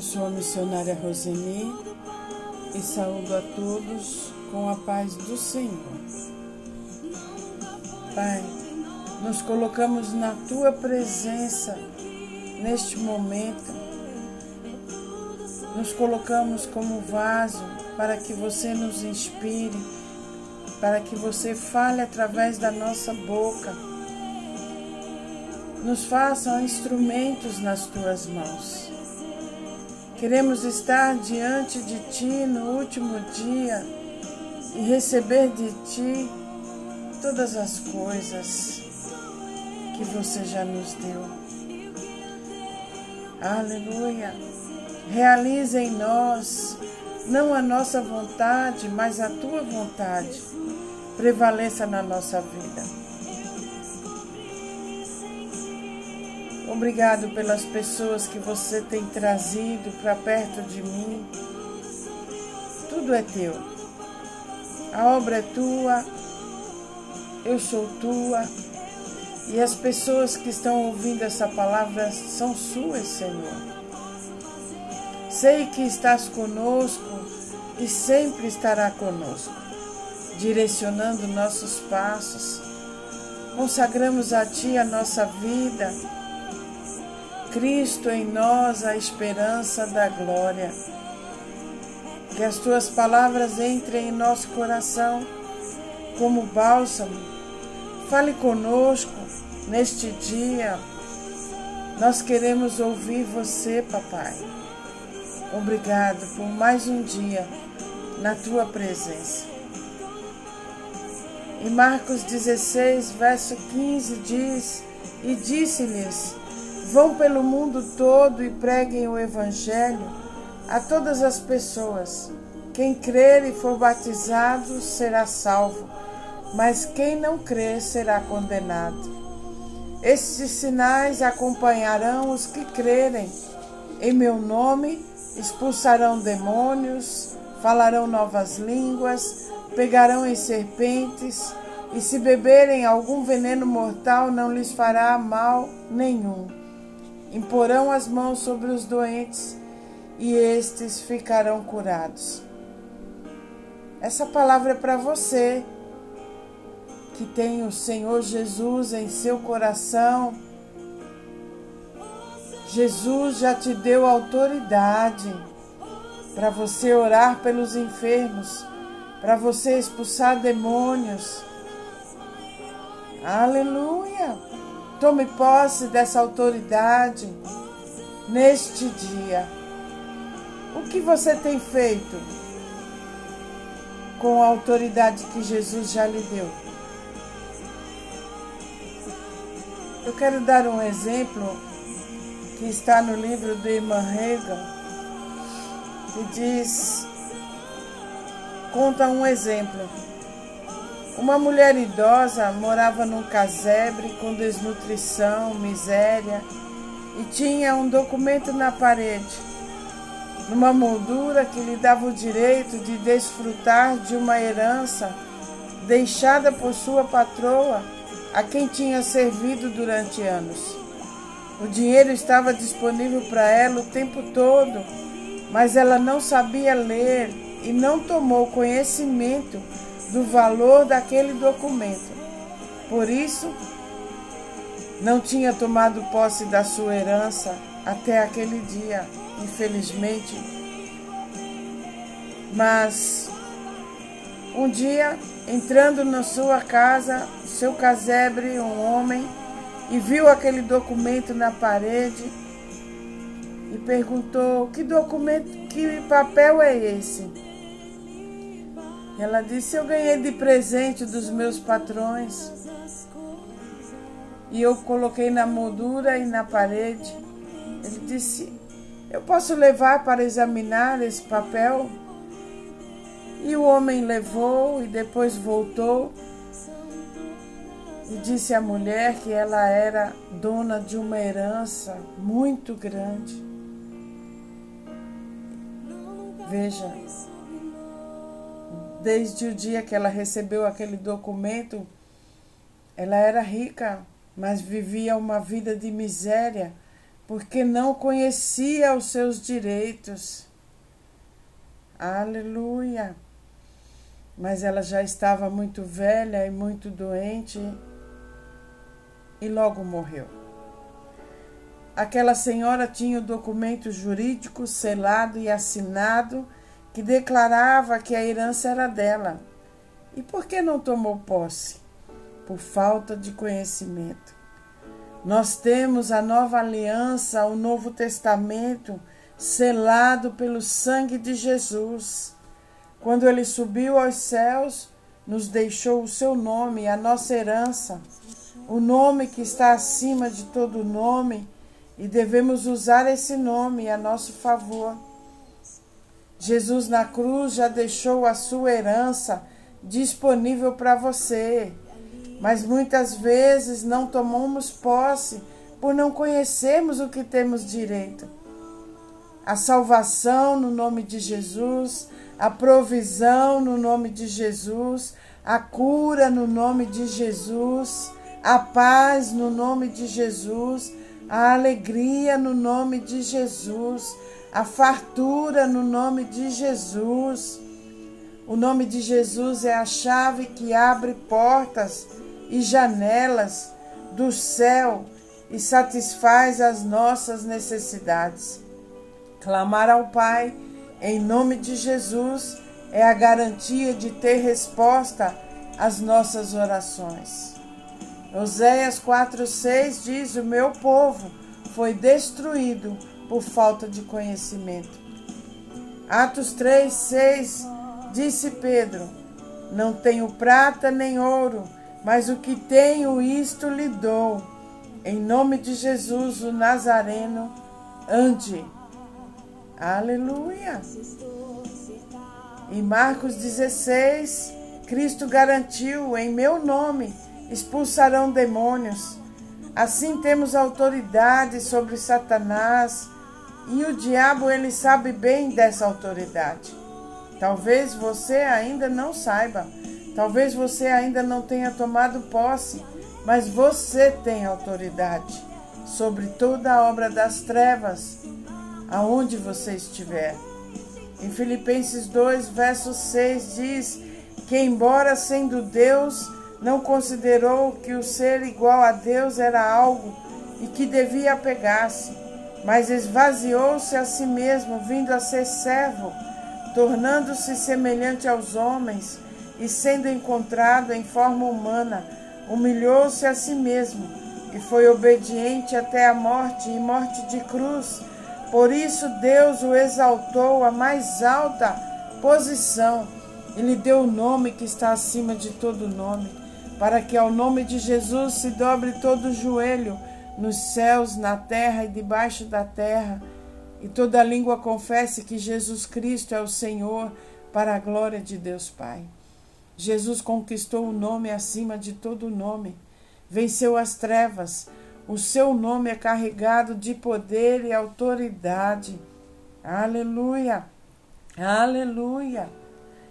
Eu sou a missionária Roseni e saúdo a todos com a paz do Senhor. Pai, nos colocamos na tua presença neste momento. Nos colocamos como vaso para que você nos inspire, para que você fale através da nossa boca. Nos faça instrumentos nas tuas mãos. Queremos estar diante de Ti no último dia e receber de Ti todas as coisas que você já nos deu. Aleluia! Realize em nós não a nossa vontade, mas a Tua vontade prevaleça na nossa vida. Obrigado pelas pessoas que você tem trazido para perto de mim. Tudo é teu. A obra é tua, eu sou tua, e as pessoas que estão ouvindo essa palavra são suas, Senhor. Sei que estás conosco e sempre estará conosco, direcionando nossos passos. Consagramos a Ti a nossa vida Cristo em nós a esperança da glória. Que as tuas palavras entrem em nosso coração como bálsamo. Fale conosco neste dia. Nós queremos ouvir você, papai. Obrigado por mais um dia na tua presença. Em Marcos 16, verso 15 diz: E disse-lhes: Vão pelo mundo todo e preguem o Evangelho a todas as pessoas. Quem crer e for batizado será salvo, mas quem não crer será condenado. Estes sinais acompanharão os que crerem. Em meu nome expulsarão demônios, falarão novas línguas, pegarão em serpentes, e se beberem algum veneno mortal não lhes fará mal nenhum Imporão as mãos sobre os doentes e estes ficarão curados. Essa palavra é para você que tem o Senhor Jesus em seu coração. Jesus já te deu autoridade para você orar pelos enfermos, para você expulsar demônios. Aleluia! Tome posse dessa autoridade neste dia. O que você tem feito com a autoridade que Jesus já lhe deu? Eu quero dar um exemplo que está no livro do Iman Hegel, que diz, conta um exemplo. Uma mulher idosa morava num casebre com desnutrição, miséria e tinha um documento na parede, numa moldura que lhe dava o direito de desfrutar de uma herança deixada por sua patroa, a quem tinha servido durante anos. O dinheiro estava disponível para ela o tempo todo, mas ela não sabia ler e não tomou conhecimento do valor daquele documento. Por isso, não tinha tomado posse da sua herança até aquele dia, infelizmente. Mas um dia, entrando na sua casa, seu casebre, um homem, e viu aquele documento na parede e perguntou: "Que documento, que papel é esse?" Ela disse: Eu ganhei de presente dos meus patrões. E eu coloquei na moldura e na parede. Ele disse: Eu posso levar para examinar esse papel? E o homem levou e depois voltou e disse à mulher que ela era dona de uma herança muito grande. Veja, Desde o dia que ela recebeu aquele documento, ela era rica, mas vivia uma vida de miséria, porque não conhecia os seus direitos. Aleluia! Mas ela já estava muito velha e muito doente e logo morreu. Aquela senhora tinha o documento jurídico selado e assinado que declarava que a herança era dela. E por que não tomou posse? Por falta de conhecimento. Nós temos a nova aliança, o Novo Testamento, selado pelo sangue de Jesus. Quando ele subiu aos céus, nos deixou o seu nome, a nossa herança, o nome que está acima de todo nome, e devemos usar esse nome a nosso favor. Jesus na cruz já deixou a sua herança disponível para você mas muitas vezes não tomamos posse por não conhecermos o que temos direito. A salvação no nome de Jesus, a provisão no nome de Jesus, a cura no nome de Jesus, a paz no nome de Jesus, a alegria no nome de Jesus, a fartura no nome de Jesus. O nome de Jesus é a chave que abre portas e janelas do céu e satisfaz as nossas necessidades. Clamar ao Pai em nome de Jesus é a garantia de ter resposta às nossas orações. Oséias 4,6 diz: O meu povo foi destruído por falta de conhecimento. Atos 3,6 disse Pedro: Não tenho prata nem ouro mas o que tenho, isto lhe dou. Em nome de Jesus, o Nazareno, ande. Aleluia. Em Marcos 16, Cristo garantiu: em meu nome expulsarão demônios. Assim temos autoridade sobre Satanás e o diabo ele sabe bem dessa autoridade. Talvez você ainda não saiba Talvez você ainda não tenha tomado posse, mas você tem autoridade sobre toda a obra das trevas, aonde você estiver. Em Filipenses 2, verso 6 diz que, embora sendo Deus, não considerou que o ser igual a Deus era algo e que devia apegar-se, mas esvaziou-se a si mesmo, vindo a ser servo, tornando-se semelhante aos homens e, sendo encontrado em forma humana, humilhou-se a si mesmo e foi obediente até a morte e morte de cruz. Por isso Deus o exaltou à mais alta posição e lhe deu o nome que está acima de todo nome, para que ao nome de Jesus se dobre todo o joelho nos céus, na terra e debaixo da terra, e toda língua confesse que Jesus Cristo é o Senhor, para a glória de Deus Pai. Jesus conquistou o nome acima de todo nome, venceu as trevas. O seu nome é carregado de poder e autoridade. Aleluia! Aleluia!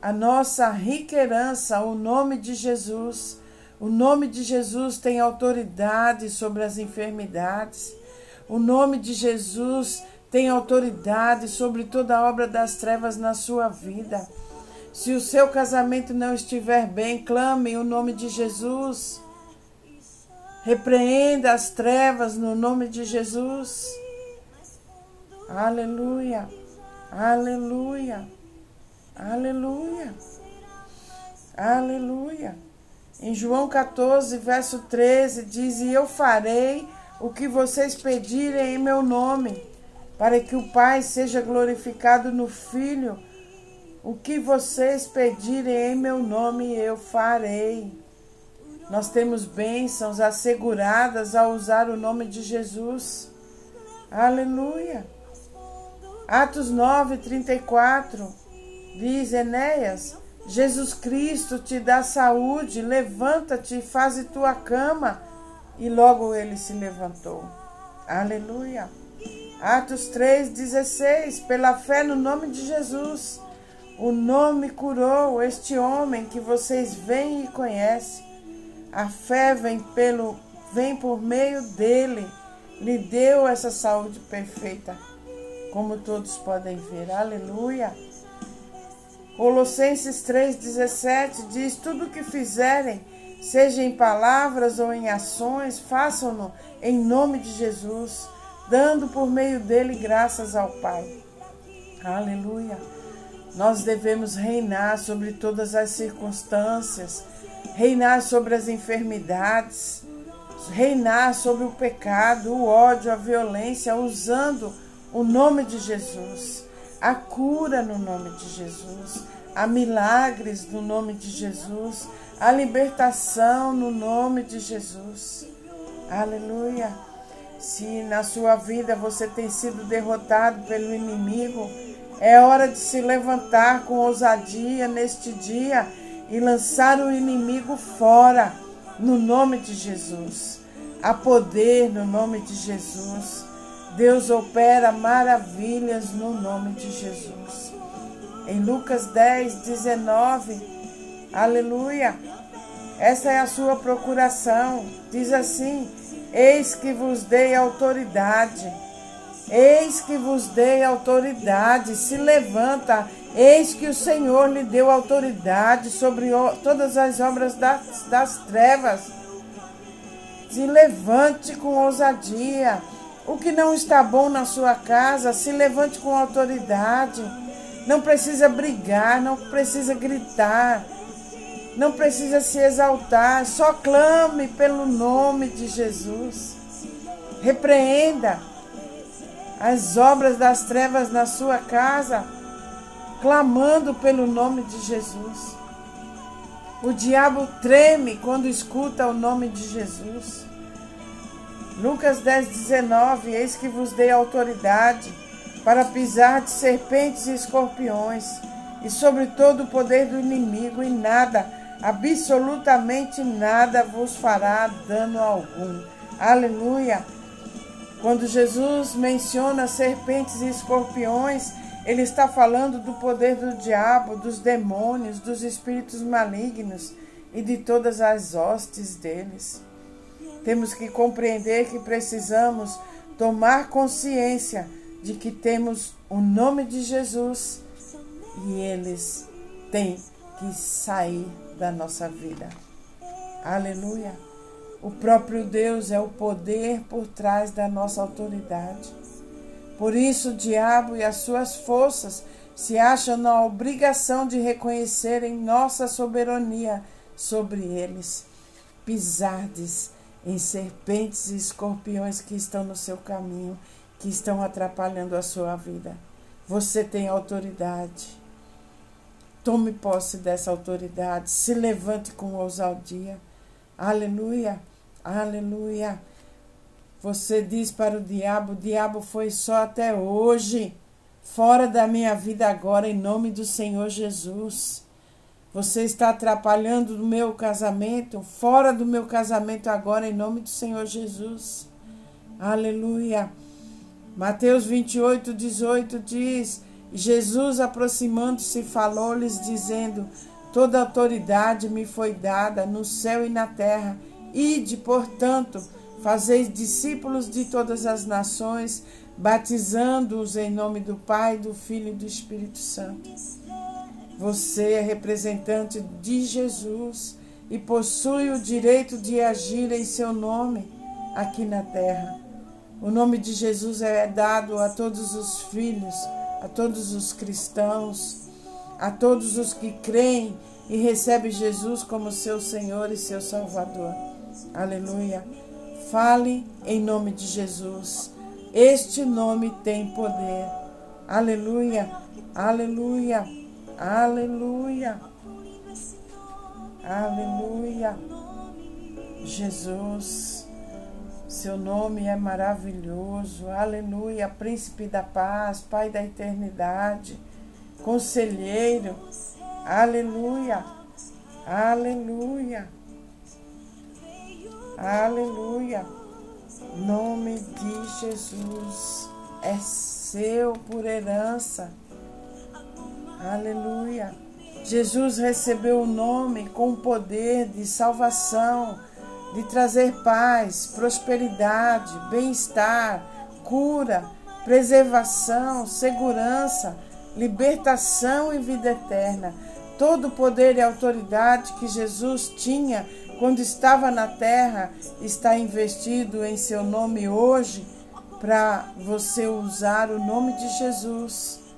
A nossa rica herança, o nome de Jesus. O nome de Jesus tem autoridade sobre as enfermidades. O nome de Jesus tem autoridade sobre toda a obra das trevas na sua vida. Se o seu casamento não estiver bem, clame o nome de Jesus. Repreenda as trevas no nome de Jesus. Aleluia. Aleluia. Aleluia. Aleluia. Em João 14, verso 13, diz: E eu farei o que vocês pedirem em meu nome, para que o Pai seja glorificado no Filho. O que vocês pedirem em meu nome, eu farei. Nós temos bênçãos asseguradas ao usar o nome de Jesus. Aleluia. Atos 9, 34 diz Enéas: Jesus Cristo te dá saúde, levanta-te faze tua cama. E logo ele se levantou. Aleluia. Atos 3,16: Pela fé no nome de Jesus o nome curou este homem que vocês veem e conhecem. A fé vem, pelo, vem por meio dele. lhe deu essa saúde perfeita, como todos podem ver. Aleluia. Colossenses 3,17 diz: Tudo o que fizerem, seja em palavras ou em ações, façam-no em nome de Jesus, dando por meio dele graças ao Pai. Aleluia. Nós devemos reinar sobre todas as circunstâncias, reinar sobre as enfermidades, reinar sobre o pecado, o ódio, a violência, usando o nome de Jesus. A cura no nome de Jesus, há milagres no nome de Jesus, a libertação no nome de Jesus. Aleluia. Se na sua vida você tem sido derrotado pelo inimigo, é hora de se levantar com ousadia neste dia e lançar o inimigo fora, no nome de Jesus. Há poder no nome de Jesus. Deus opera maravilhas no nome de Jesus. Em Lucas 10, 19, aleluia. Essa é a sua procuração. Diz assim: Eis que vos dei autoridade Eis que vos dei autoridade, se levanta, eis que o Senhor lhe deu autoridade sobre todas as obras das, das trevas. Se levante com ousadia. O que não está bom na sua casa, se levante com autoridade. Não precisa brigar, não precisa gritar, não precisa se exaltar, só clame pelo nome de Jesus. Repreenda as obras das trevas na sua casa, clamando pelo nome de Jesus. O diabo treme quando escuta o nome de Jesus. Lucas 10, 19: Eis que vos dei autoridade para pisar de serpentes e escorpiões, e sobre todo o poder do inimigo, e nada, absolutamente nada vos fará dano algum. Aleluia! Quando Jesus menciona serpentes e escorpiões, ele está falando do poder do diabo, dos demônios, dos espíritos malignos e de todas as hostes deles. Temos que compreender que precisamos tomar consciência de que temos o nome de Jesus e eles têm que sair da nossa vida. Aleluia. O próprio Deus é o poder por trás da nossa autoridade. Por isso, o diabo e as suas forças se acham na obrigação de reconhecerem nossa soberania sobre eles. Pisardes em serpentes e escorpiões que estão no seu caminho, que estão atrapalhando a sua vida. Você tem autoridade. Tome posse dessa autoridade. Se levante com ousadia. Aleluia. Aleluia. Você diz para o diabo: o diabo foi só até hoje, fora da minha vida agora, em nome do Senhor Jesus. Você está atrapalhando o meu casamento, fora do meu casamento agora, em nome do Senhor Jesus. Aleluia. Mateus 28, 18 diz: Jesus, aproximando-se, falou-lhes, dizendo: Toda autoridade me foi dada no céu e na terra. Ide, portanto, fazeis discípulos de todas as nações, batizando-os em nome do Pai, do Filho e do Espírito Santo. Você é representante de Jesus e possui o direito de agir em seu nome aqui na terra. O nome de Jesus é dado a todos os filhos, a todos os cristãos, a todos os que creem e recebem Jesus como seu Senhor e seu Salvador. Aleluia. Fale em nome de Jesus. Este nome tem poder. Aleluia. Aleluia. Aleluia. Aleluia. Jesus, seu nome é maravilhoso. Aleluia. Príncipe da paz, Pai da eternidade, conselheiro. Aleluia. Aleluia. Aleluia. Nome de Jesus é seu por herança. Aleluia. Jesus recebeu o nome com poder de salvação de trazer paz, prosperidade, bem-estar, cura, preservação, segurança, libertação e vida eterna. Todo o poder e autoridade que Jesus tinha quando estava na terra está investido em seu nome hoje para você usar o nome de Jesus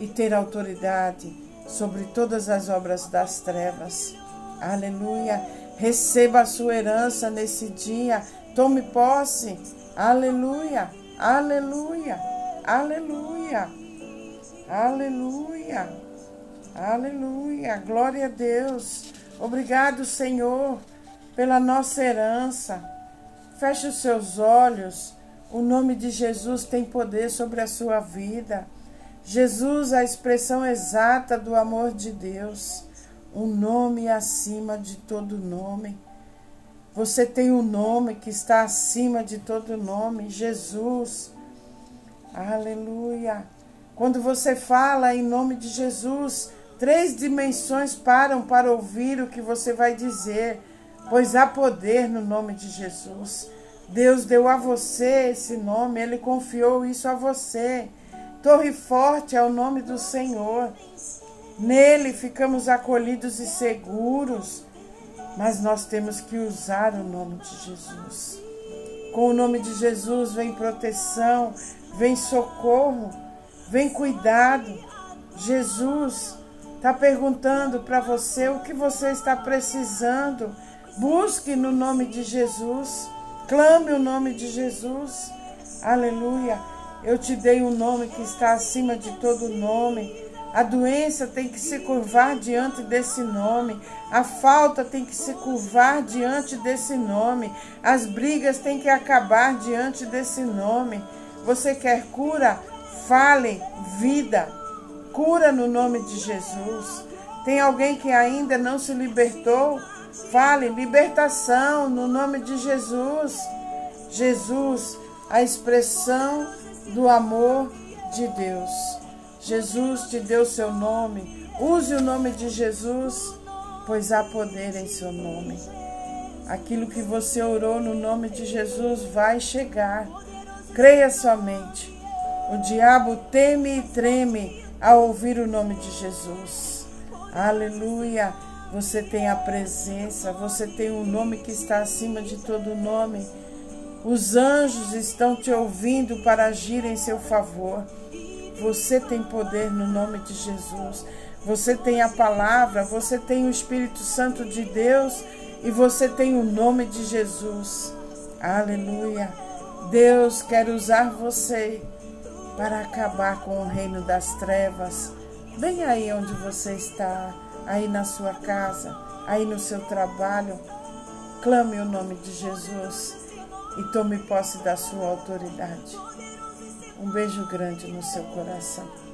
e ter autoridade sobre todas as obras das trevas. Aleluia. Receba a sua herança nesse dia. Tome posse. Aleluia. Aleluia. Aleluia. Aleluia. Aleluia. Glória a Deus. Obrigado, Senhor, pela nossa herança. Feche os seus olhos. O nome de Jesus tem poder sobre a sua vida. Jesus, a expressão exata do amor de Deus. Um nome acima de todo nome. Você tem um nome que está acima de todo nome, Jesus. Aleluia. Quando você fala em nome de Jesus, três dimensões param para ouvir o que você vai dizer, pois há poder no nome de Jesus. Deus deu a você esse nome, Ele confiou isso a você. Torre forte é o nome do Senhor. Nele ficamos acolhidos e seguros, mas nós temos que usar o nome de Jesus. Com o nome de Jesus vem proteção, vem socorro Vem cuidado. Jesus está perguntando para você o que você está precisando. Busque no nome de Jesus. Clame o nome de Jesus. Aleluia. Eu te dei um nome que está acima de todo nome. A doença tem que se curvar diante desse nome. A falta tem que se curvar diante desse nome. As brigas têm que acabar diante desse nome. Você quer cura? Fale vida, cura no nome de Jesus. Tem alguém que ainda não se libertou? Fale libertação no nome de Jesus. Jesus, a expressão do amor de Deus. Jesus te deu seu nome. Use o nome de Jesus, pois há poder em seu nome. Aquilo que você orou no nome de Jesus vai chegar. Creia somente. O diabo teme e treme ao ouvir o nome de Jesus. Aleluia! Você tem a presença, você tem um nome que está acima de todo nome. Os anjos estão te ouvindo para agir em seu favor. Você tem poder no nome de Jesus. Você tem a palavra, você tem o Espírito Santo de Deus e você tem o nome de Jesus. Aleluia. Deus quer usar você para acabar com o reino das trevas. Bem aí onde você está, aí na sua casa, aí no seu trabalho. Clame o nome de Jesus e tome posse da sua autoridade. Um beijo grande no seu coração.